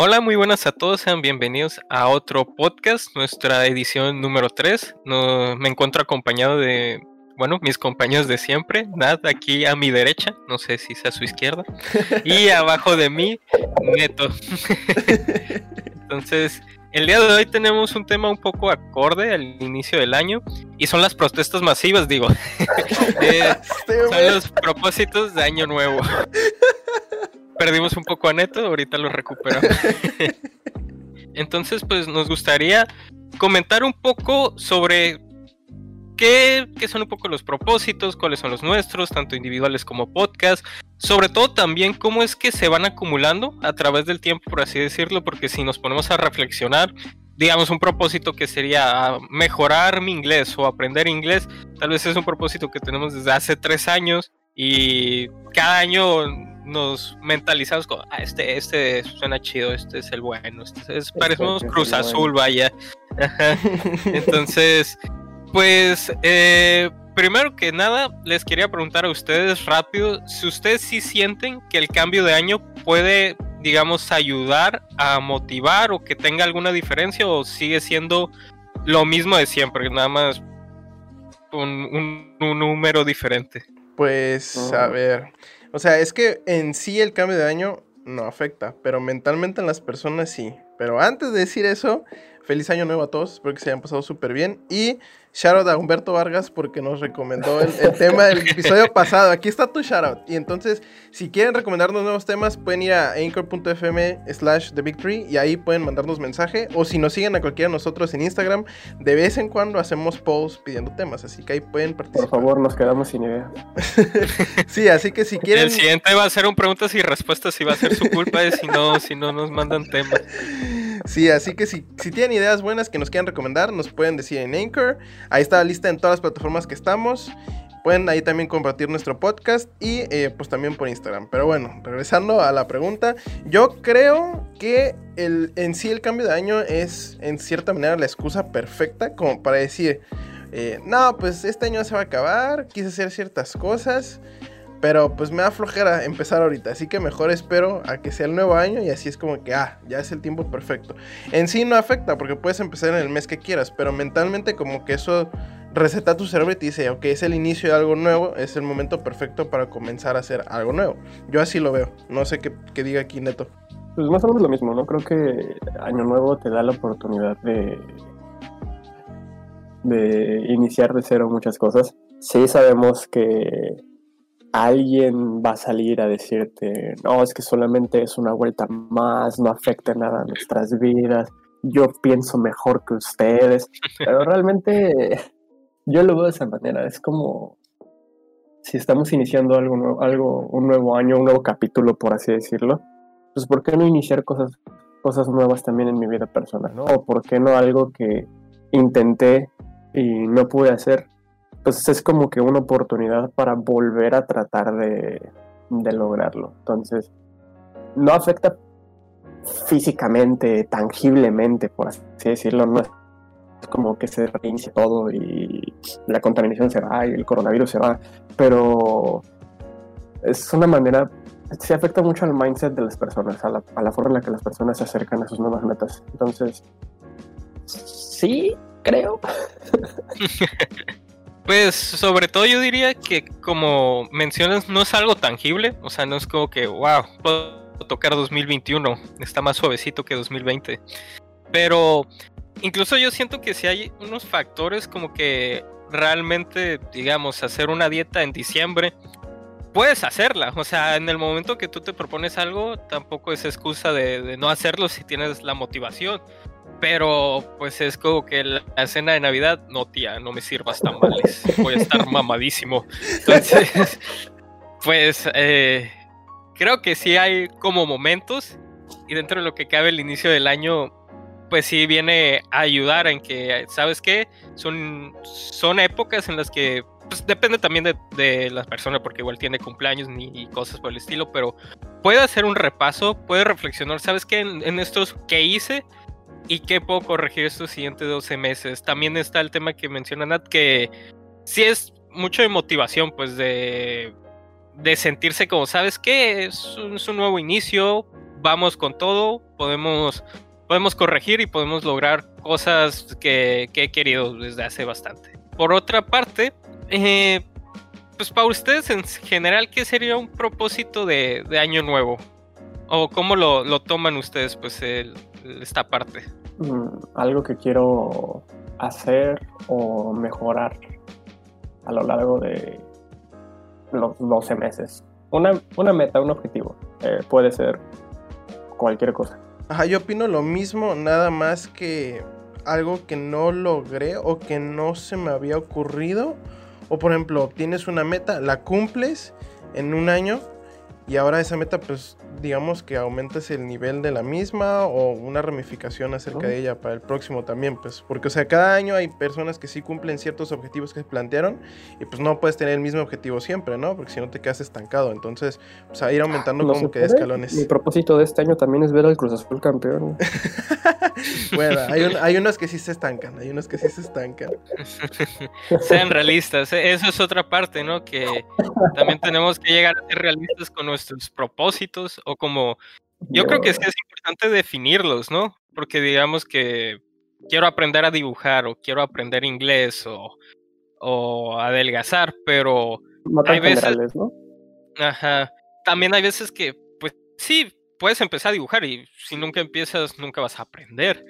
Hola, muy buenas a todos, sean bienvenidos a otro podcast, nuestra edición número 3. No, me encuentro acompañado de, bueno, mis compañeros de siempre, Nat aquí a mi derecha, no sé si sea a su izquierda, y abajo de mí, Neto. Entonces, el día de hoy tenemos un tema un poco acorde al inicio del año y son las protestas masivas, digo. Eh, son los propósitos de año nuevo perdimos un poco a Neto, ahorita lo recuperamos. Entonces, pues nos gustaría comentar un poco sobre qué, qué, son un poco los propósitos, cuáles son los nuestros, tanto individuales como podcast. Sobre todo también cómo es que se van acumulando a través del tiempo, por así decirlo, porque si nos ponemos a reflexionar, digamos, un propósito que sería mejorar mi inglés o aprender inglés, tal vez es un propósito que tenemos desde hace tres años y cada año nos mentalizamos con, ah, este, este suena chido, este es el bueno, este es, parecemos Cruz Azul, vaya. Entonces, pues, eh, primero que nada, les quería preguntar a ustedes rápido, si ustedes sí sienten que el cambio de año puede, digamos, ayudar a motivar o que tenga alguna diferencia o sigue siendo lo mismo de siempre, nada más un, un número diferente. Pues, a ver. O sea, es que en sí el cambio de año no afecta, pero mentalmente en las personas sí. Pero antes de decir eso, feliz año nuevo a todos, espero que se hayan pasado súper bien. Y shoutout a Humberto Vargas porque nos recomendó el, tema del episodio pasado. Aquí está tu shoutout. Y entonces, si quieren recomendarnos nuevos temas, pueden ir a anchor.fm slash The Tree y ahí pueden mandarnos mensaje. O si nos siguen a cualquiera de nosotros en Instagram, de vez en cuando hacemos posts pidiendo temas. Así que ahí pueden participar. Por favor, nos quedamos sin idea. sí, así que si quieren. El siguiente va a ser un preguntas y respuestas y va a ser su culpa de si no, si no nos mandan temas. Sí, así que si, si tienen ideas buenas que nos quieran recomendar, nos pueden decir en Anchor. Ahí está la lista en todas las plataformas que estamos. Pueden ahí también compartir nuestro podcast y eh, pues también por Instagram. Pero bueno, regresando a la pregunta, yo creo que el, en sí el cambio de año es en cierta manera la excusa perfecta como para decir, eh, no, pues este año se va a acabar, quise hacer ciertas cosas. Pero pues me da flojera empezar ahorita, así que mejor espero a que sea el nuevo año y así es como que, ah, ya es el tiempo perfecto. En sí no afecta porque puedes empezar en el mes que quieras, pero mentalmente como que eso receta tu cerebro y te dice, ok, es el inicio de algo nuevo, es el momento perfecto para comenzar a hacer algo nuevo. Yo así lo veo, no sé qué, qué diga aquí Neto. Pues más o menos lo mismo, ¿no? Creo que Año Nuevo te da la oportunidad de, de iniciar de cero muchas cosas. Sí sabemos que alguien va a salir a decirte, no, es que solamente es una vuelta más, no afecta nada a nuestras vidas, yo pienso mejor que ustedes, pero realmente yo lo veo de esa manera, es como si estamos iniciando algo, nuevo, algo un nuevo año, un nuevo capítulo, por así decirlo, pues ¿por qué no iniciar cosas, cosas nuevas también en mi vida personal? ¿no? ¿O por qué no algo que intenté y no pude hacer? Entonces es como que una oportunidad para volver a tratar de, lograrlo. Entonces, no afecta físicamente, tangiblemente, por así decirlo, no es como que se reinicie todo y la contaminación se va y el coronavirus se va, pero es una manera, se afecta mucho al mindset de las personas, a la, a la forma en la que las personas se acercan a sus nuevas metas. Entonces, sí, creo. Pues sobre todo yo diría que como mencionas no es algo tangible, o sea, no es como que, wow, puedo tocar 2021, está más suavecito que 2020. Pero incluso yo siento que si hay unos factores como que realmente, digamos, hacer una dieta en diciembre, puedes hacerla. O sea, en el momento que tú te propones algo, tampoco es excusa de, de no hacerlo si tienes la motivación. Pero pues es como que la cena de Navidad, no tía, no me sirvas tamales, voy a estar mamadísimo. Entonces, pues eh, creo que sí hay como momentos y dentro de lo que cabe el inicio del año, pues sí viene a ayudar en que, ¿sabes qué? Son, son épocas en las que pues depende también de, de las personas, porque igual tiene cumpleaños ni cosas por el estilo, pero puede hacer un repaso, puede reflexionar, ¿sabes qué? En, en estos que hice, y qué puedo corregir estos siguientes 12 meses. También está el tema que menciona Nat, que sí es mucho de motivación, pues de, de sentirse como, ¿sabes qué? Es un, nuevo inicio, vamos con todo, podemos, podemos corregir y podemos lograr cosas que, he querido desde hace bastante. Por otra parte, eh, pues para ustedes en general, ¿qué sería un propósito de, año nuevo? ¿O cómo lo, toman ustedes, pues, esta parte? Mm, algo que quiero hacer o mejorar a lo largo de los 12 meses. Una, una meta, un objetivo. Eh, puede ser cualquier cosa. Ajá, yo opino lo mismo, nada más que algo que no logré o que no se me había ocurrido. O por ejemplo, tienes una meta, la cumples en un año y ahora esa meta, pues digamos que aumentes el nivel de la misma o una ramificación acerca de ella para el próximo también, pues porque o sea, cada año hay personas que sí cumplen ciertos objetivos que se plantearon y pues no puedes tener el mismo objetivo siempre, ¿no? Porque si no te quedas estancado, entonces, pues a ir aumentando como que de escalones. Mi propósito de este año también es ver al Cruz Azul campeón. bueno, hay, hay unos que sí se estancan, hay unos que sí se estancan. Sean realistas, e-, eso es otra parte, ¿no? Que también tenemos que llegar a ser realistas con nuestros propósitos o como... Yo creo que es, que es importante definirlos, ¿no? Porque digamos que quiero aprender a dibujar o quiero aprender inglés o, o adelgazar, pero hay veces... ¿no? Ajá. También hay veces que, pues sí, puedes empezar a dibujar y si nunca empiezas, nunca vas a aprender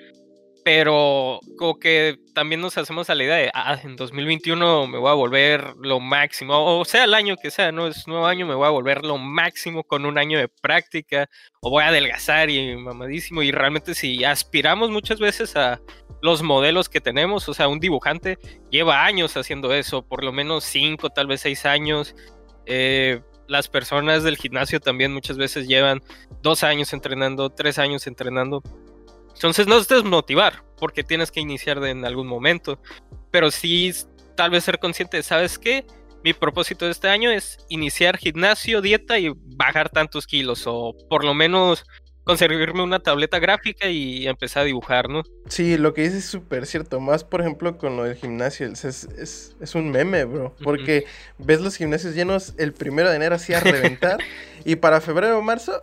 pero como que también nos hacemos a la idea de, ah, en 2021 me voy a volver lo máximo, o sea, el año que sea, no es nuevo año, me voy a volver lo máximo con un año de práctica, o voy a adelgazar y mamadísimo, y realmente si aspiramos muchas veces a los modelos que tenemos, o sea, un dibujante lleva años haciendo eso, por lo menos cinco, tal vez seis años, eh, las personas del gimnasio también muchas veces llevan dos años entrenando, tres años entrenando. Entonces no es desmotivar, porque tienes que iniciar en algún momento, pero sí tal vez ser consciente, ¿sabes qué? Mi propósito de este año es iniciar gimnasio, dieta y bajar tantos kilos, o por lo menos conseguirme una tableta gráfica y empezar a dibujar, ¿no? Sí, lo que dices es súper cierto. Más, por ejemplo, con lo del gimnasio. Es, es, un meme, bro. Porque ves los gimnasios llenos el primero de enero así a reventar. Y para febrero o marzo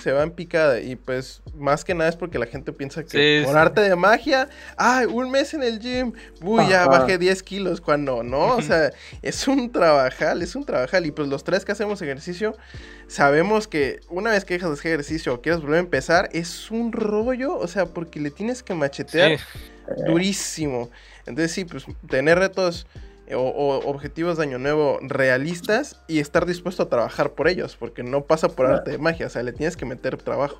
se va en picada. Y pues, más que nada es porque la gente piensa que por arte de magia, ay, un mes en el gym, uy, ya bajé 10 kilos. Cuando no, o sea, es un trabajal, es un trabajal. Y pues los tres que hacemos ejercicio, sabemos que una vez que dejas de hacer ejercicio o quieres volver a empezar, es un rollo. O sea, porque le tienes que machetear durísimo. Entonces sí, pues tener retos o, objetivos de año nuevo realistas y estar dispuesto a trabajar por ellos, porque no pasa por arte de magia, o sea, le tienes que meter trabajo.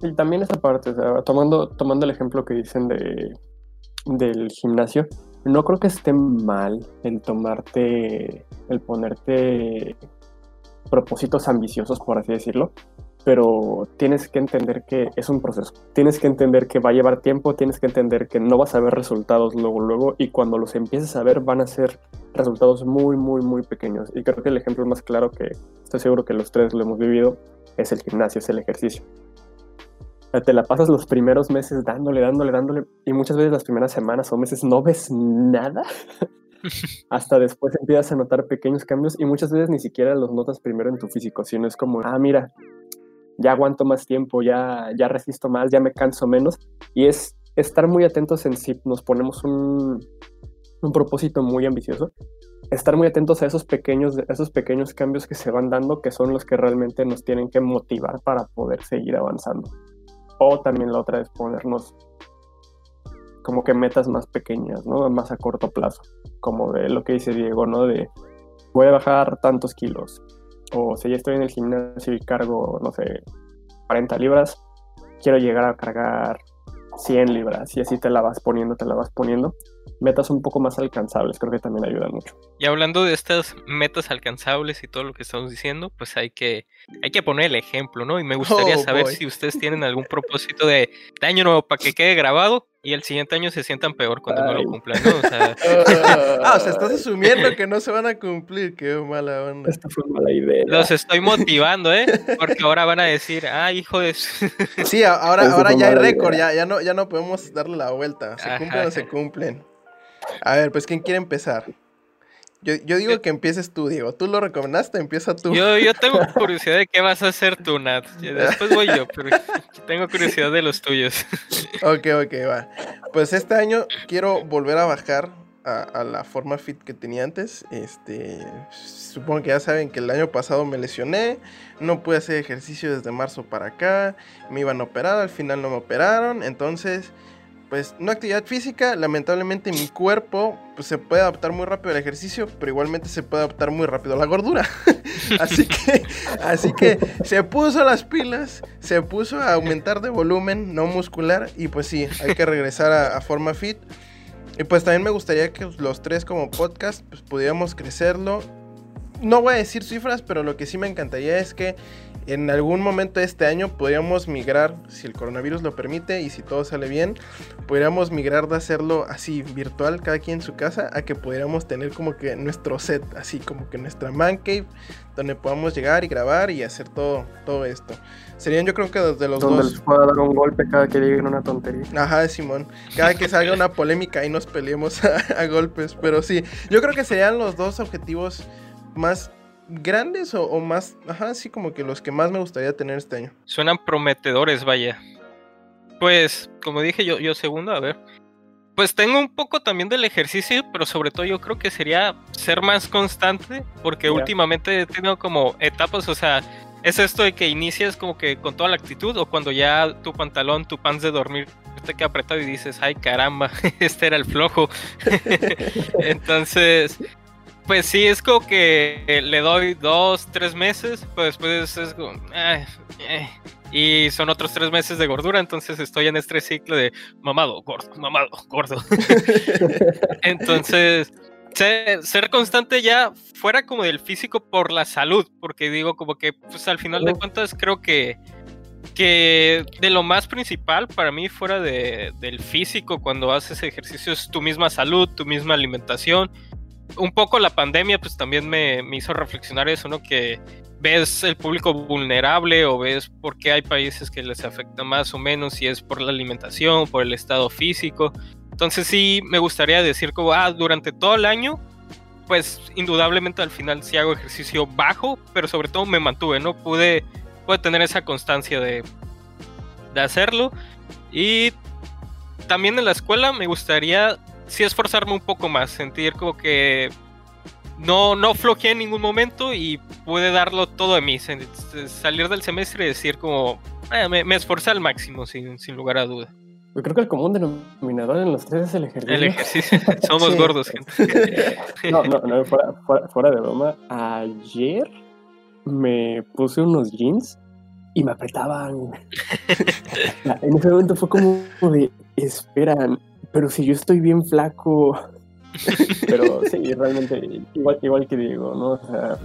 Y también esa parte, tomando, tomando el ejemplo que dicen de, del gimnasio, no creo que esté mal el tomarte, el ponerte propósitos ambiciosos, por así decirlo, pero tienes que entender que es un proceso. Tienes que entender que va a llevar tiempo, tienes que entender que no vas a ver resultados luego, luego, y cuando los empieces a ver van a ser resultados muy, muy, muy pequeños. Y creo que el ejemplo más claro que estoy seguro que los tres lo hemos vivido es el gimnasio, es el ejercicio. te la pasas los primeros meses dándole, dándole, dándole, y muchas veces las primeras semanas o meses no ves nada. hasta después empiezas a notar pequeños cambios y muchas veces ni siquiera los notas primero en tu físico, sino es como, ah, mira, ya aguanto más tiempo, ya, ya resisto más, ya me canso menos. Y es estar muy atentos en si nos ponemos un, un propósito muy ambicioso, estar muy atentos a esos pequeños, esos pequeños cambios que se van dando, que son los que realmente nos tienen que motivar para poder seguir avanzando. O también la otra es ponernos como que metas más pequeñas, ¿no? Más a corto plazo, como de lo que dice Diego, ¿no? De voy a bajar tantos kilos, o si ya estoy en el gimnasio y cargo, no sé, 40 libras, quiero llegar a cargar 100 libras y así te la vas poniendo, te la vas poniendo. Metas un poco más alcanzables, creo que también ayuda mucho. Y hablando de estas metas alcanzables y todo lo que estamos diciendo, pues hay que, hay que poner el ejemplo, ¿no? Y me gustaría oh, saber si ustedes tienen algún propósito de, de año nuevo para que quede grabado y el siguiente año se sientan peor cuando no lo cumplan, ¿no? O sea... ah, o sea, estás asumiendo que no se van a cumplir, qué mala onda. Esta fue mala idea. Los estoy motivando, ¿eh? Porque ahora van a decir, ah, hijo de... sí, ahora, ahora ya hay récord, ya, ya, no, ya no podemos darle la vuelta, se cumplen o se cumplen. A ver, pues, ¿quién quiere empezar? Yo, yo digo que empieces tú, Diego. Tú lo recomendaste, empieza tú. Yo, yo tengo curiosidad de qué vas a hacer tú, Nat. Después voy yo, pero tengo curiosidad de los tuyos. Ok, ok, va. Pues este año quiero volver a bajar a, a la forma fit que tenía antes. Este, supongo que ya saben que el año pasado me lesioné, no pude hacer ejercicio desde marzo para acá, me iban a operar, al final no me operaron, entonces pues no actividad física, lamentablemente mi cuerpo pues, se puede adaptar muy rápido al ejercicio, pero igualmente se puede adaptar muy rápido a la gordura. así que así que se puso las pilas, se puso a aumentar de volumen, no muscular y pues sí, hay que regresar a, a forma fit. Y pues también me gustaría que los tres como podcast pues pudiéramos crecerlo. No voy a decir cifras, pero lo que sí me encantaría es que en algún momento de este año podríamos migrar, si el coronavirus lo permite y si todo sale bien, podríamos migrar de hacerlo así virtual, cada quien en su casa, a que pudiéramos tener como que nuestro set, así como que nuestra man cave, donde podamos llegar y grabar y hacer todo, todo esto. Serían yo creo que desde los Donde dos... les pueda dar un golpe cada que digan una tontería. Ajá, Simón. Cada que salga una polémica y nos peleemos a, a golpes. Pero sí, yo creo que serían los dos objetivos más grandes o, o más, ajá, sí, como que los que más me gustaría tener este año. Suenan prometedores, vaya. Pues, como dije yo, yo segundo, a ver. Pues tengo un poco también del ejercicio, pero sobre todo yo creo que sería ser más constante, porque últimamente he tenido como etapas, o sea, es esto de que inicias como que con toda la actitud, o cuando ya tu pantalón, tu pants de dormir te queda apretado y dices, ay caramba, este era el flojo. Entonces, pues sí, es como que eh, le doy dos, tres meses, pues después es como, "Ay, eh", y son otros tres meses de gordura, entonces estoy en este ciclo de mamado, gordo, mamado, gordo. entonces, ser, ser constante ya fuera como del físico por la salud, porque digo como que pues al final de cuentas creo que que de lo más principal para mí fuera de, del físico cuando haces ejercicio es tu misma salud, tu misma alimentación. Un poco la pandemia pues también me, me hizo reflexionar eso, ¿no? Que ves el público vulnerable o ves por qué hay países que les afecta más o menos, si es por la alimentación, por el estado físico. Entonces sí me gustaría decir como, ah, durante todo el año, pues indudablemente al final sí hago ejercicio bajo, pero sobre todo me mantuve, ¿no? Pude, pude tener esa constancia de, de hacerlo. Y también en la escuela me gustaría sí esforzarme un poco más, sentir como que no, no flojeé en ningún momento y pude darlo todo de mí, salir del semestre y decir como, "Ah, me, me esforcé al máximo, sin, sin lugar a duda. Yo creo que el común denominador en los tres es el ejercicio. El ejercicio, somos Sí. gordos, gente. No, no, no, fuera, fuera, fuera de broma. Ayer me puse unos jeans y me apretaban. en ese momento fue como de, esperan, pero si yo estoy bien flaco. pero sí, realmente, igual, igual que digo, ¿no? O sea,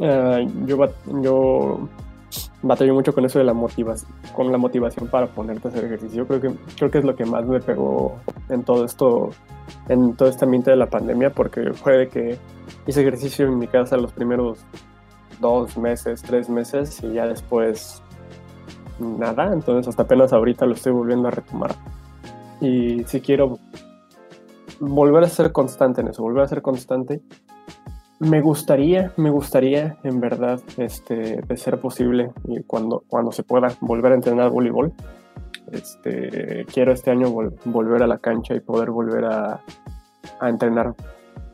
ah, yo, bat- yo batallo mucho con eso de la motivación, con la motivación para ponerte a hacer ejercicio. Creo que, creo que es lo que más me pegó en todo esto en todo este ambiente de la pandemia porque fue de que hice ejercicio en mi casa los primeros dos meses, tres meses y ya después nada, entonces hasta apenas ahorita lo estoy volviendo a retomar. Y si quiero volver a ser constante en eso, volver a ser constante, me gustaría, me gustaría en verdad, este, de ser posible y cuando, cuando se pueda volver a entrenar voleibol. Este, quiero este año vol- volver a la cancha y poder volver a, a entrenar,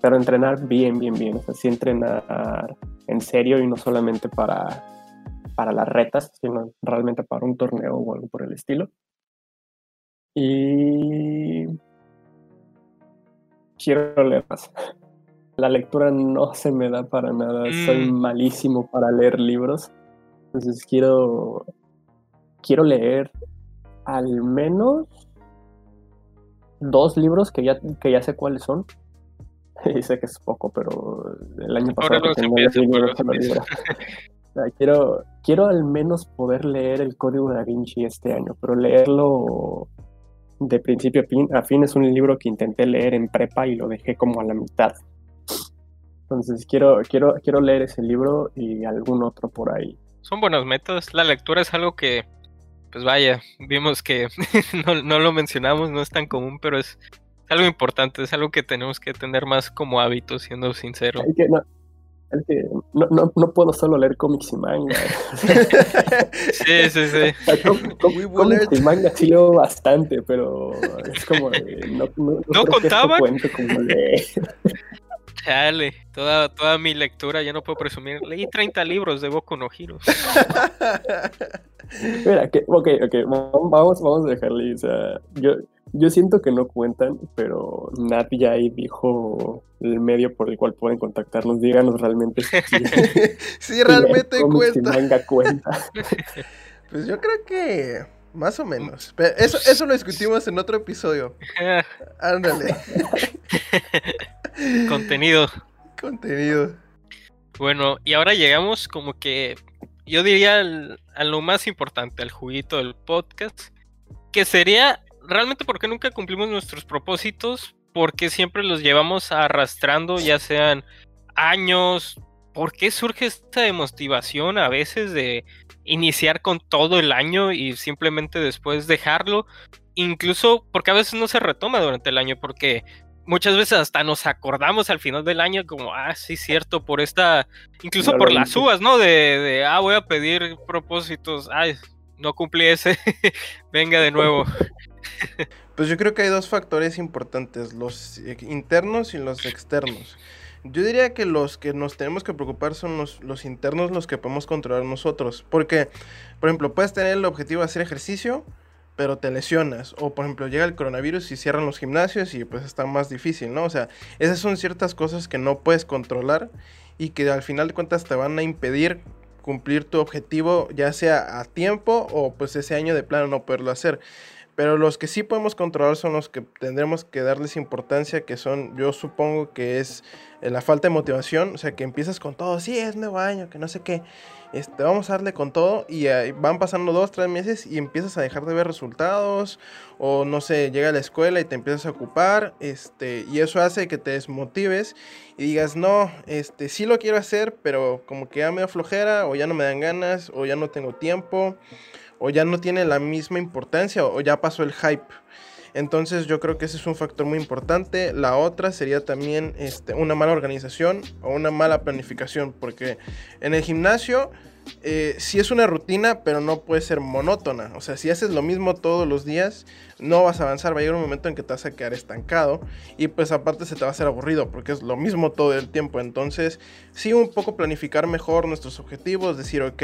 pero entrenar bien, bien, bien. O sea, entrenar en serio y no solamente para, para las retas, sino realmente para un torneo o algo por el estilo. Y quiero leer más. La lectura no se me da para nada, soy Mm. malísimo para leer libros. Entonces quiero quiero leer al menos dos libros que ya, que ya sé cuáles son. Y sé que es poco, pero el año pasado... Ahora empieza, se olvida. O sea, quiero, quiero al menos poder leer el Código da Vinci este año, pero leerlo de principio a fin, a fin es un libro que intenté leer en prepa y lo dejé como a la mitad. Entonces quiero, quiero, quiero leer ese libro y algún otro por ahí. Son buenos métodos. La lectura es algo que, pues vaya, vimos que no, no lo mencionamos, no es tan común, pero es algo importante, es algo que tenemos que tener más como hábito, siendo sincero. Que no, es que no, no, no puedo solo leer cómics y manga. sí, sí, sí. cómics y manga sí leo bastante, pero es como no, no, no, contaba. como de... Chale, toda, toda mi lectura, ya no puedo presumir. Leí 30 libros de Boku no Hero. Mira, que, ok, ok, vamos, vamos a dejarle. O sea, yo, yo siento que no cuentan, pero Nat ya ahí dijo el medio por el cual pueden contactarnos. Díganos realmente si, si realmente cuenta. manga cuenta. pues yo creo que más o menos. Pero eso, eso lo discutimos en otro episodio. Ándale. Contenido. Contenido. Bueno, y ahora llegamos como que, yo diría a lo más importante, al juguito del podcast, que sería realmente porque nunca cumplimos nuestros propósitos, porque siempre los llevamos arrastrando, ya sean años, ¿por qué surge esta demotivación a veces de iniciar con todo el año y simplemente después dejarlo? Incluso porque a veces no se retoma durante el año, porque muchas veces hasta nos acordamos al final del año como, ah, sí, cierto, por esta, incluso por las uvas, ¿no? De, de, ah, voy a pedir propósitos, ay, no cumplí ese, venga de nuevo. Pues yo creo que hay dos factores importantes, los internos y los externos. Yo diría que los que nos tenemos que preocupar son los, los, internos, los que podemos controlar nosotros. Porque, por ejemplo, puedes tener el objetivo de hacer ejercicio, pero te lesionas. O por ejemplo, llega el coronavirus y cierran los gimnasios y pues está más difícil, ¿no? O sea, esas son ciertas cosas que no puedes controlar y que al final de cuentas te van a impedir cumplir tu objetivo, ya sea a tiempo o pues ese año de plano no poderlo hacer. Pero los que sí podemos controlar son los que tendremos que darles importancia, que son, yo supongo que es eh, la falta de motivación, o sea, que empiezas con todo, sí, es nuevo año, que no sé qué, este, vamos a darle con todo y van pasando dos, tres meses y empiezas a dejar de ver resultados o no sé, llega a la escuela y te empiezas a ocupar, este, y eso hace que te desmotives y digas, no, este, sí lo quiero hacer, pero como que ya me da flojera o ya no me dan ganas o ya no tengo tiempo o ya no tiene la misma importancia o ya pasó el hype. Entonces yo creo que ese es un factor muy importante. La otra sería también este, una mala organización o una mala planificación, porque en el gimnasio eh, sí es una rutina, pero no puede ser monótona. O sea, si haces lo mismo todos los días, no vas a avanzar. Va a llegar un momento en que te vas a quedar estancado y pues aparte se te va a hacer aburrido porque es lo mismo todo el tiempo. Entonces sí un poco planificar mejor nuestros objetivos, decir, ok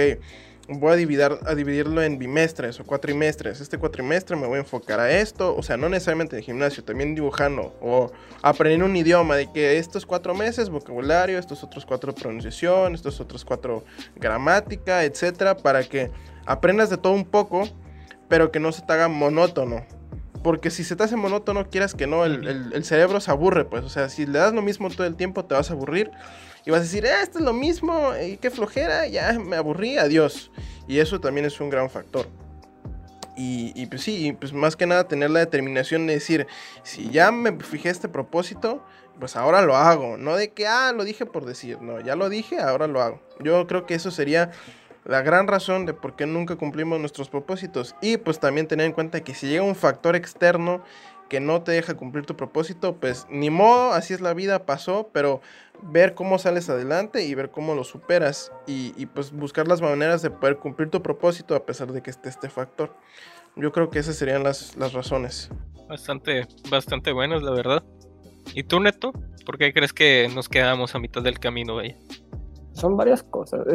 voy a, dividir, a dividirlo en bimestres o cuatrimestres. Este cuatrimestre me voy a enfocar a esto, o sea, no necesariamente en gimnasio, también dibujando o aprendiendo un idioma, de que estos cuatro meses vocabulario, estos otros cuatro pronunciación, estos otros cuatro gramática, etcétera, para que aprendas de todo un poco, pero que no se te haga monótono. Porque si se te hace monótono, quieras que no, el, el cerebro se aburre, pues. O sea, si le das lo mismo todo el tiempo, te vas a aburrir y vas a decir, ah, esto es lo mismo, y qué flojera, ya me aburrí, adiós. Y eso también es un gran factor. Y, y, pues sí, pues más que nada tener la determinación de decir, si ya me fijé este propósito, pues ahora lo hago. No de que, ah, lo dije por decir, no, ya lo dije, ahora lo hago. Yo creo que eso sería la gran razón de por qué nunca cumplimos nuestros propósitos. Y pues también tener en cuenta que si llega un factor externo que no te deja cumplir tu propósito, pues ni modo, así es la vida, pasó, pero ver cómo sales adelante y ver cómo lo superas y, pues buscar las maneras de poder cumplir tu propósito a pesar de que esté este factor. Yo creo que esas serían las, las razones. Bastante, bastante buenas, la verdad. ¿Y tú, Neto? ¿Por qué crees que nos quedamos a mitad del camino, ahí? Son varias cosas.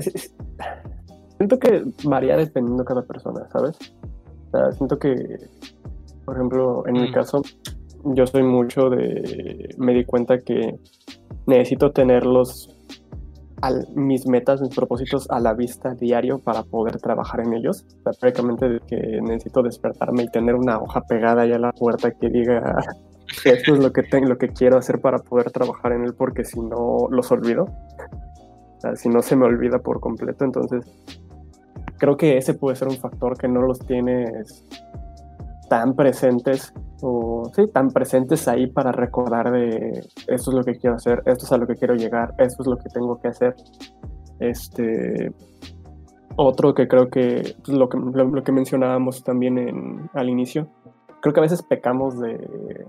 Siento que varía dependiendo de cada persona, ¿sabes? siento que por ejemplo, en mi caso, yo soy mucho de. Me di cuenta que necesito tenerlos. Al, mis metas, mis propósitos a la vista diario para poder trabajar en ellos. O sea, prácticamente que necesito despertarme y tener una hoja pegada ahí a la puerta que diga esto es lo que tengo, lo que quiero hacer para poder trabajar en él, porque si no los olvido. O sea, si no se me olvida por completo, entonces creo que ese puede ser un factor que no los tienes tan presentes o sí, tan presentes ahí para recordar de esto es lo que quiero hacer, esto es a lo que quiero llegar, esto es lo que tengo que hacer. Este otro que creo que pues, lo que, lo, que mencionábamos también en, al inicio, creo que a veces pecamos de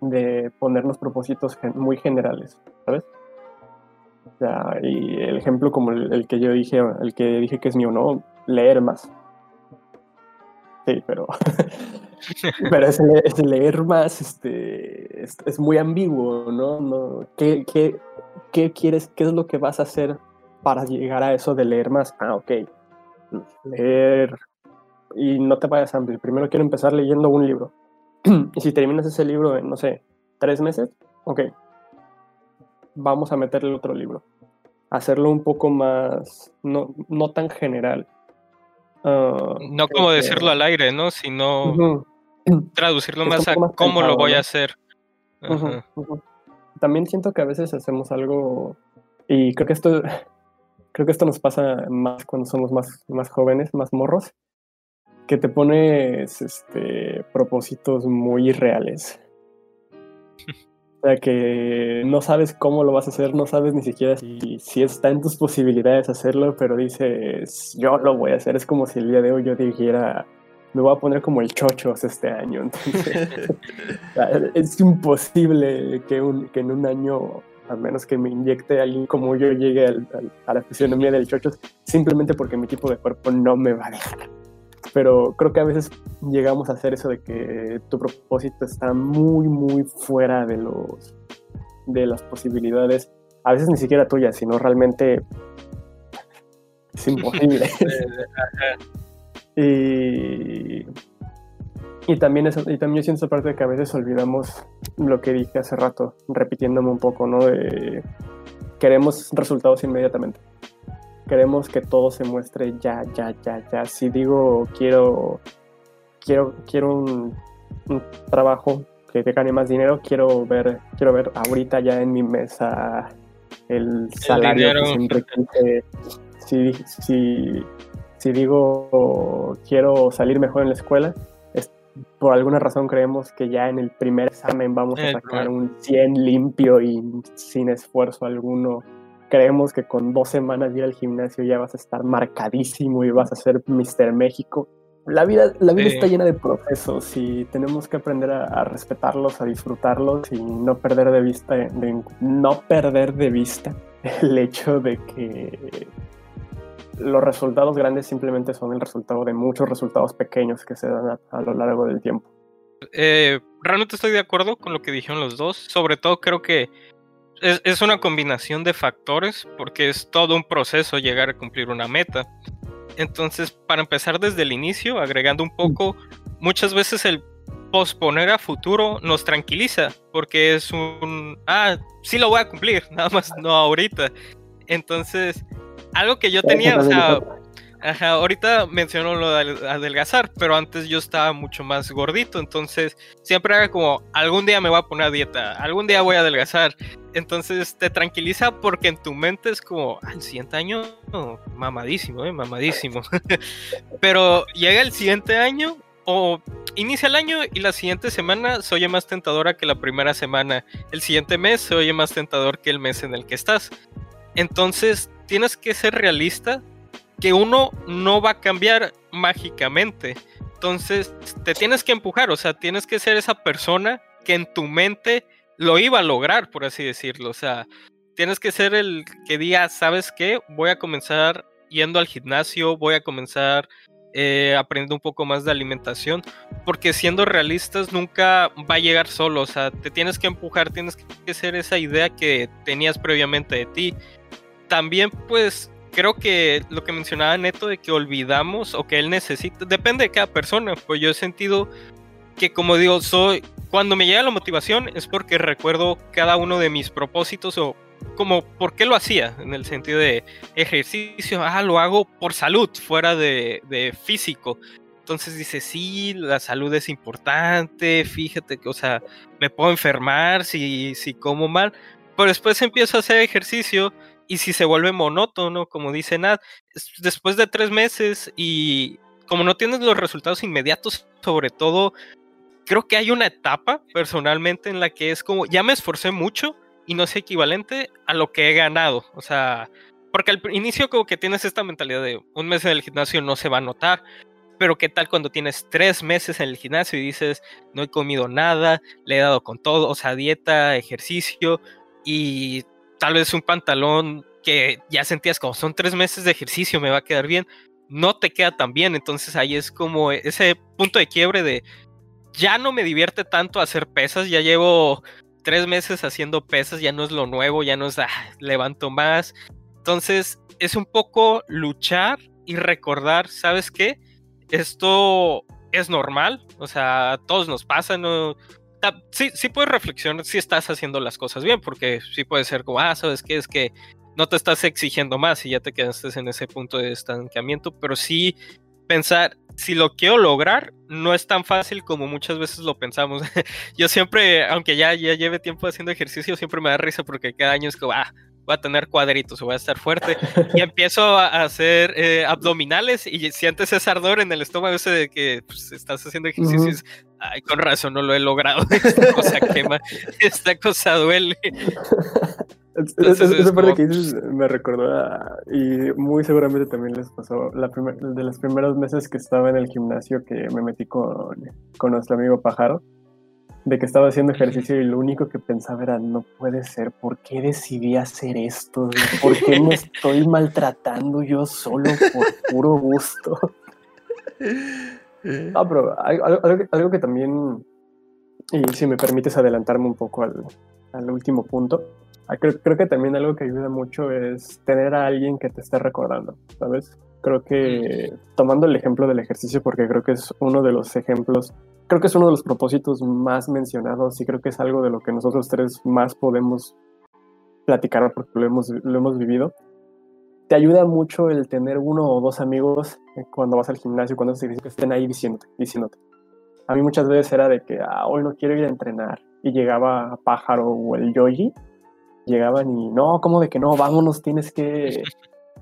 de ponernos propósitos muy generales, ¿sabes? O sea, y el ejemplo como el, que yo dije, el que dije que es mío, ¿no? Leer más. Pero, pero es, leer más, este, es, muy ambiguo, ¿no? no ¿qué, qué, qué quieres, qué es lo que vas a hacer para llegar a eso de leer más? Ah, ok, leer y no te vayas amplio. Primero quiero empezar leyendo un libro. y si terminas ese libro en, no sé, tres meses, ok, vamos a meterle otro libro. Hacerlo un poco más, no, no tan general. No como decirlo al aire, ¿no? Sino traducirlo más a cómo lo voy a hacer. También siento que a veces hacemos algo, y creo que esto, creo que esto nos pasa más cuando somos más, más jóvenes, más morros, que te pones este, propósitos muy irreales. O sea, que no sabes cómo lo vas a hacer, no sabes ni siquiera si, si, está en tus posibilidades hacerlo, pero dices, yo lo voy a hacer. Es como si el día de hoy yo dijera, me voy a poner como el chochos este año. Entonces, es imposible que, en un año, a menos que me inyecte alguien como yo llegue a la fisionomía del chochos, simplemente porque mi tipo de cuerpo no me va a dejar pero creo que a veces llegamos a hacer eso de que tu propósito está muy, muy fuera de los de las posibilidades, a veces ni siquiera tuyas, sino realmente es imposible. y, y también eso, y también yo siento esa parte de que a veces olvidamos lo que dije hace rato, repitiéndome un poco, ¿no? De queremos resultados inmediatamente queremos que todo se muestre ya, ya, ya, ya. Si digo quiero, quiero, quiero un, trabajo que te gane más dinero, quiero ver, quiero ver ahorita ya en mi mesa el salario que Si, si, si digo quiero salir mejor en la escuela, es, por alguna razón creemos que ya en el primer examen vamos a sacar un 100 limpio y sin esfuerzo alguno creemos que con dos semanas de ir al gimnasio ya vas a estar marcadísimo y vas a ser Mr. México. La vida, la vida está llena de procesos y tenemos que aprender a, respetarlos, a disfrutarlos y no perder de vista, no perder de vista el hecho de que los resultados grandes simplemente son el resultado de muchos resultados pequeños que se dan a, lo largo del tiempo. Eh, realmente estoy de acuerdo con lo que dijeron los dos. Sobre todo creo que es, una combinación de factores porque es todo un proceso llegar a cumplir una meta. Entonces, para empezar desde el inicio, agregando un poco, muchas veces el posponer a futuro nos tranquiliza porque es un, ah, sí lo voy a cumplir, nada más no ahorita. Entonces, algo que yo tenía, o sea, Ajá, ahorita menciono lo de adelgazar, pero antes yo estaba mucho más gordito, entonces siempre era como, algún día me voy a poner a dieta, algún día voy a adelgazar. Entonces te tranquiliza porque en tu mente es como, al siguiente año, mamadísimo, eh, mamadísimo. pero llega el siguiente año o inicia el año y la siguiente semana se oye más tentadora que la primera semana. El siguiente mes se oye más tentador que el mes en el que estás. Entonces tienes que ser realista que uno no va a cambiar mágicamente. Entonces, te tienes que empujar, o sea, tienes que ser esa persona que en tu mente lo iba a lograr, por así decirlo. O sea, tienes que ser el que diga, ¿sabes qué? Voy a comenzar yendo al gimnasio, voy a comenzar eh, aprendiendo un poco más de alimentación, porque siendo realistas nunca va a llegar solo, o sea, te tienes que empujar, tienes que ser esa idea que tenías previamente de ti. También pues creo que lo que mencionaba Neto de que olvidamos o que él necesita, depende de cada persona, pues yo he sentido que como digo, soy, cuando me llega la motivación es porque recuerdo cada uno de mis propósitos o como por qué lo hacía, en el sentido de ejercicio, ah, lo hago por salud, fuera de, de físico. Entonces dice, sí, la salud es importante, fíjate que, o sea, me puedo enfermar si, si como mal, pero después empiezo a hacer ejercicio y si se vuelve monótono, como dice Nat, después de tres meses y como no tienes los resultados inmediatos, sobre todo, creo que hay una etapa personalmente en la que es como, ya me esforcé mucho y no es equivalente a lo que he ganado. O sea, porque al inicio como que tienes esta mentalidad de un mes en el gimnasio no se va a notar, pero ¿qué tal cuando tienes tres meses en el gimnasio y dices, no he comido nada, le he dado con todo, o sea, dieta, ejercicio y tal vez un pantalón que ya sentías como son tres meses de ejercicio, me va a quedar bien, no te queda tan bien, entonces ahí es como ese punto de quiebre de ya no me divierte tanto hacer pesas, ya llevo tres meses haciendo pesas, ya no es lo nuevo, ya no es, ah, levanto más. Entonces es un poco luchar y recordar, ¿sabes qué? Esto es normal, o sea, a todos nos pasa, no... Sí, sí puedes reflexionar si estás haciendo las cosas bien, porque sí puede ser como, ah, ¿sabes qué? Es que no te estás exigiendo más y ya te quedaste en ese punto de estancamiento, pero sí pensar, si lo quiero lograr, no es tan fácil como muchas veces lo pensamos. Yo siempre, aunque ya, ya lleve tiempo haciendo ejercicio, siempre me da risa porque cada año es como, ah, voy a tener cuadritos voy a estar fuerte. Y empiezo a hacer eh, abdominales y sientes ese ardor en el estómago ese de que pues, estás haciendo ejercicio y ay, con razón no lo he logrado. Esta cosa quema, esta cosa duele. Esa parte que dices me recordó a, y muy seguramente también les pasó la de los primeros meses que estaba en el gimnasio que me metí con, con nuestro amigo Pájaro, de que estaba haciendo ejercicio y lo único que pensaba era, no puede ser, ¿por qué decidí hacer esto? ¿Por qué me estoy maltratando yo solo por puro gusto? Ah, pero algo, algo, que también, y si me permites adelantarme un poco al, al último punto, Ah, creo, creo, que también algo que ayuda mucho es tener a alguien que te esté recordando, ¿sabes? Creo que tomando el ejemplo del ejercicio, porque creo que es uno de los ejemplos, creo que es uno de los propósitos más mencionados y creo que es algo de lo que nosotros tres más podemos platicar porque lo hemos, lo hemos vivido. Te ayuda mucho el tener uno o dos amigos cuando vas al gimnasio, cuando haces ejercicio, que estén ahí diciéndote, diciéndote. A mí muchas veces era de que ah, hoy no quiero ir a entrenar y llegaba Pájaro o el Yogi llegaban y no, ¿cómo de que no? Vámonos, tienes que,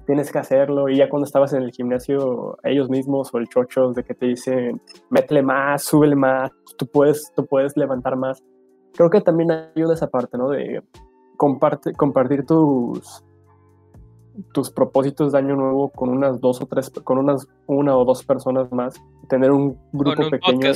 tienes que hacerlo. Y ya cuando estabas en el gimnasio, ellos mismos o el chocho de que te dicen, métele más, súbele más, tú puedes, tú puedes levantar más. Creo que también ayuda esa parte, ¿no? De comparte, compartir tus, tus propósitos de año nuevo con unas dos o tres, con unas una o dos personas más, tener un grupo pequeño.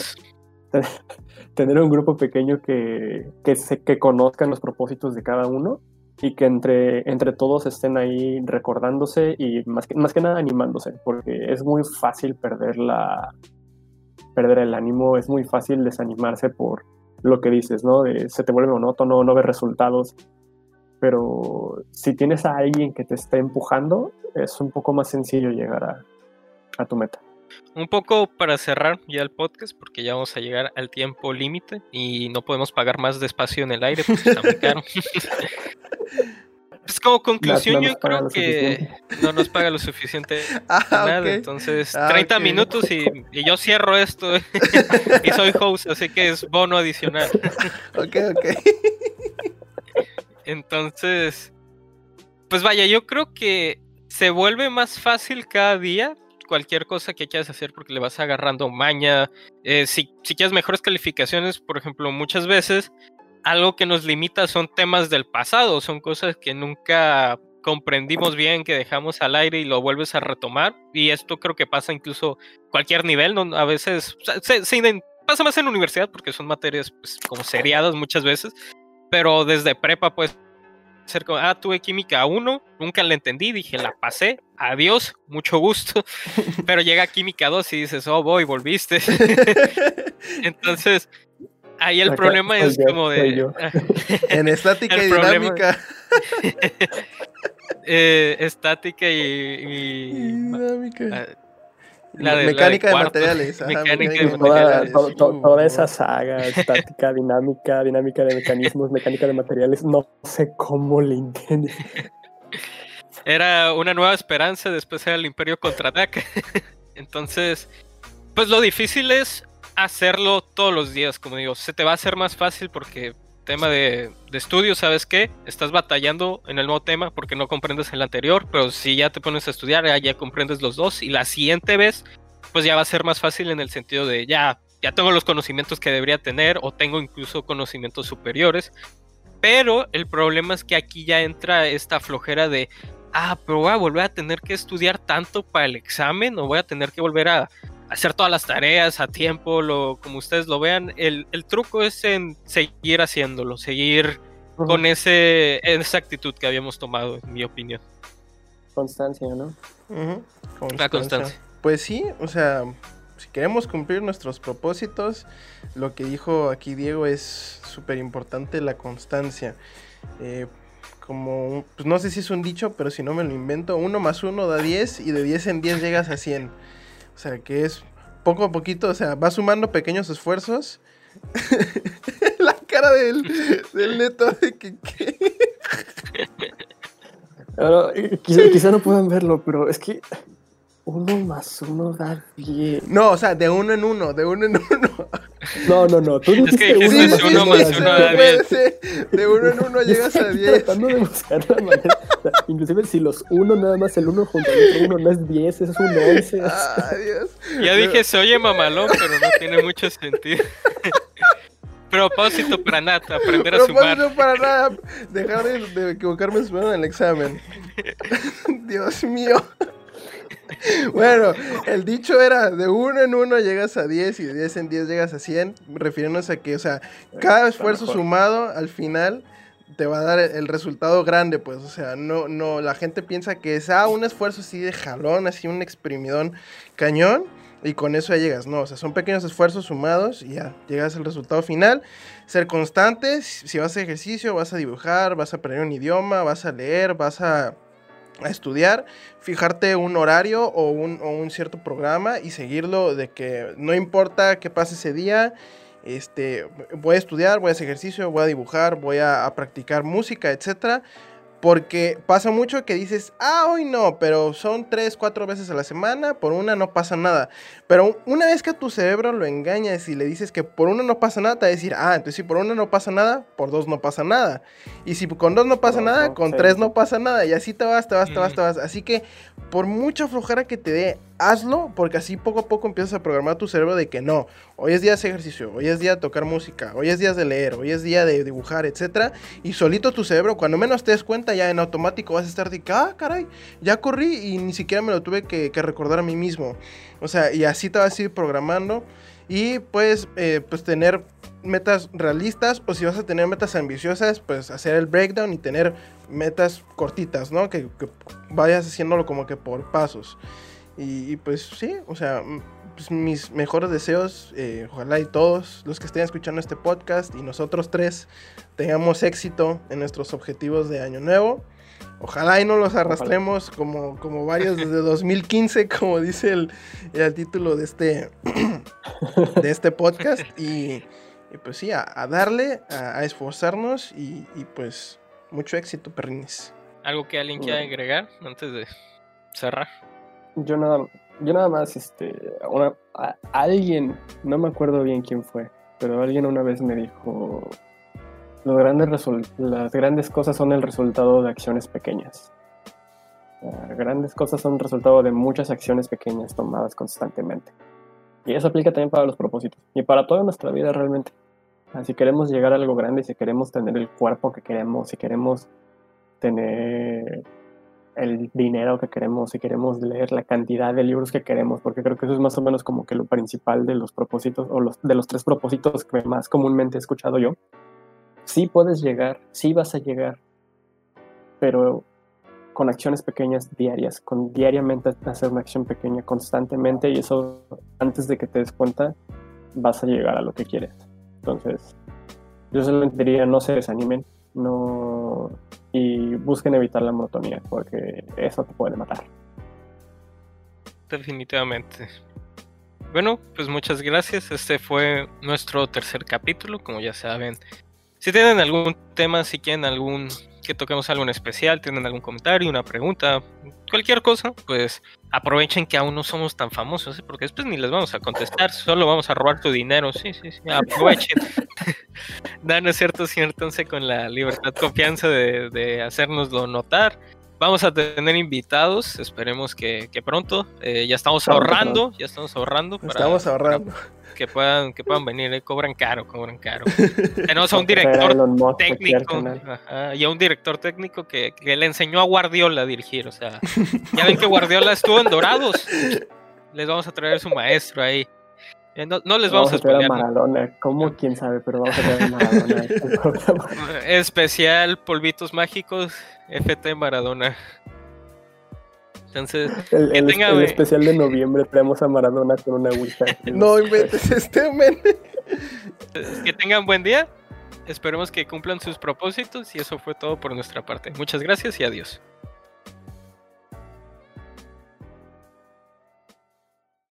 tener un grupo pequeño que, que, se, que conozcan los propósitos de cada uno y que entre, entre todos estén ahí recordándose y más que, más que nada animándose, porque es muy fácil perder, la, perder el ánimo, es muy fácil desanimarse por lo que dices, ¿no? se te vuelve monótono, no ves resultados, pero si tienes a alguien que te esté empujando, es un poco más sencillo llegar a tu meta. Un poco para cerrar ya el podcast, porque ya vamos a llegar al tiempo límite y no podemos pagar más de espacio en el aire porque está muy caro. Pues como conclusión, yo creo que no nos paga lo suficiente ah, nada. Entonces, 30 ah, minutos y, yo cierro esto. y soy host, así que es bono adicional. ok, ok. Entonces, pues vaya, yo creo que se vuelve más fácil cada día cualquier cosa que quieras hacer porque le vas agarrando maña. Eh, si, si quieres mejores calificaciones, por ejemplo, muchas veces algo que nos limita son temas del pasado, son cosas que nunca comprendimos bien, que dejamos al aire y lo vuelves a retomar. Y esto creo que pasa incluso cualquier nivel, ¿no? A veces se, pasa más en universidad porque son materias pues, como seriadas muchas veces, pero desde prepa pues ser como, ah, tuve química 1, nunca la entendí, dije, la pasé, adiós, mucho gusto, pero llega química 2 y dices, oh, voy, volviste. Entonces, ahí el problema es como de... en estática y dinámica. eh, estática y... dinámica. La de, mecánica de, materiales. mecánica, de materiales. Toda, esa saga, estática, dinámica, dinámica de mecanismos, mecánica de materiales, no sé cómo le entiende. Era una nueva esperanza, después era el Imperio contraataca. Entonces, pues lo difícil es hacerlo todos los días, como digo, se te va a hacer más fácil porque tema de, estudio, ¿sabes qué? Estás batallando en el nuevo tema porque no comprendes el anterior, pero si ya te pones a estudiar, ya, comprendes los dos y la siguiente vez, pues ya va a ser más fácil en el sentido de ya, ya tengo los conocimientos que debería tener o tengo incluso conocimientos superiores. Pero el problema es que aquí ya entra esta flojera de, ah, pero voy a volver a tener que estudiar tanto para el examen o voy a tener que volver a, hacer todas las tareas a tiempo, lo, como ustedes lo vean. El, el truco es en seguir haciéndolo, seguir con ese, esa actitud que habíamos tomado, en mi opinión. Constancia, ¿no? La constancia. Pues sí, o sea, si queremos cumplir nuestros propósitos, lo que dijo aquí Diego es súper importante, la constancia. Eh, como, pues no sé si es un dicho, pero si no me lo invento, uno más uno da 10 y de 10 en 10 llegas a 100. O sea, que es poco a poquito, o sea, vas sumando pequeños esfuerzos. la cara del, del neto de que... quizá, no puedan verlo, pero es que uno más uno da 10. No, o sea, de uno en uno, de uno en uno. No, no, no. Tú es que dijiste uno, más uno da 10. De uno en uno llegas a 10. Tratando de buscar la manera. Inclusive si los uno, nada más el uno junto al otro uno no es 10, es un 11. Dios. Ya dije, se oye mamalón, pero no tiene mucho sentido. Propósito para nada, aprender a sumar. Propósito para nada, dejar de, de equivocarme en el examen. Dios mío. bueno, el dicho era, de uno en uno llegas a 10 y de 10 en 10 llegas a 100, refiriéndose a que, o sea, cada esfuerzo sumado al final te va a dar el resultado grande, pues, o sea, no, no, la gente piensa que es, ah, un esfuerzo así de jalón, así un exprimidón cañón, y con eso ya llegas, no, o sea, son pequeños esfuerzos sumados y ya llegas al resultado final. Ser constantes, si vas a ejercicio, vas a dibujar, vas a aprender un idioma, vas a leer, vas a a estudiar, fijarte un horario o un, cierto programa y seguirlo de que no importa qué pase ese día, este, voy a estudiar, voy a hacer ejercicio, voy a dibujar, voy a, a practicar música, etcétera porque pasa mucho que dices, ah, hoy no, pero son tres, cuatro veces a la semana, por una no pasa nada. Pero una vez que a tu cerebro lo engañas y le dices que por una no pasa nada, te va a decir, ah, entonces si por una no pasa nada, por dos no pasa nada. Y si con dos no pasa nada, con tres no pasa nada. Y así te vas, te vas, te vas, te vas. Así que por mucha flojera que te dé, hazlo, porque así poco a poco empiezas a programar tu cerebro de que no, hoy es día de ejercicio, hoy es día de tocar música, hoy es día de leer, hoy es día de dibujar, etc. Y solito tu cerebro, cuando menos te des cuenta, ya en automático vas a estar de que, ah, caray, ya corrí y ni siquiera me lo tuve que, recordar a mí mismo. O sea, y así te vas a ir programando y puedes eh, pues tener metas realistas o si vas a tener metas ambiciosas, pues hacer el breakdown y tener metas cortitas, ¿no? Que, que vayas haciéndolo como que por pasos. Y, pues sí, o sea, pues mis mejores deseos, eh, ojalá y todos los que estén escuchando este podcast y nosotros tres tengamos éxito en nuestros objetivos de año nuevo. Ojalá y no los arrastremos como, como varios desde 2015, como dice el, el título de este, de este podcast. Y, pues sí, a, darle, a, esforzarnos y, y, pues mucho éxito, perrines. ¿Algo que alguien quiera agregar antes de cerrar? Yo nada, yo nada más, este, alguien, no me acuerdo bien quién fue, pero alguien una vez me dijo, grandes las grandes cosas son el resultado de acciones pequeñas. Grandes cosas son resultado de muchas acciones pequeñas tomadas constantemente. Y eso aplica también para los propósitos y para toda nuestra vida realmente. Si queremos llegar a algo grande, si queremos tener el cuerpo que queremos, si queremos tener el dinero que queremos, si queremos leer la cantidad de libros que queremos, porque creo que eso es más o menos como que lo principal de los propósitos o los, de los tres propósitos que más comúnmente he escuchado yo. Sí puedes llegar, sí vas a llegar, pero con acciones pequeñas diarias, con diariamente hacer una acción pequeña constantemente y eso antes de que te des cuenta vas a llegar a lo que quieres. Entonces, yo solamente diría no se desanimen, no y busquen evitar la monotonía porque eso te puede matar. Definitivamente. Bueno, pues muchas gracias. Este fue nuestro tercer capítulo, como ya saben. Si tienen algún tema, si quieren algún que toquemos algo en especial, tienen algún comentario, una pregunta, cualquier cosa, pues aprovechen que aún no somos tan famosos, ¿eh? porque después ni les vamos a contestar, solo vamos a robar tu dinero, sí, sí, sí, aprovechen. Dan es cierto, entonces con la libertad, confianza de, de hacernoslo notar. Vamos a tener invitados, esperemos que, pronto. Eh, ya estamos ahorrando, ya estamos ahorrando. Para, estamos ahorrando que puedan, que puedan venir, eh, cobran caro, cobran caro. Tenemos a un director técnico y a un director técnico que, le enseñó a Guardiola a dirigir. O sea, ya ven que Guardiola estuvo en Dorados. les vamos a traer su maestro ahí. Eh, No, no les vamos, Vamos a traer a. Maradona. ¿Cómo? ¿Quién sabe? Pero vamos a traer a Maradona. Especial polvitos mágicos FT Maradona. Entonces, El, Que el- tenga, el especial de noviembre traemos a Maradona con una ouija. No inventes este men. que tengan buen día. Esperemos que cumplan sus propósitos y eso fue todo por nuestra parte. Muchas gracias y adiós.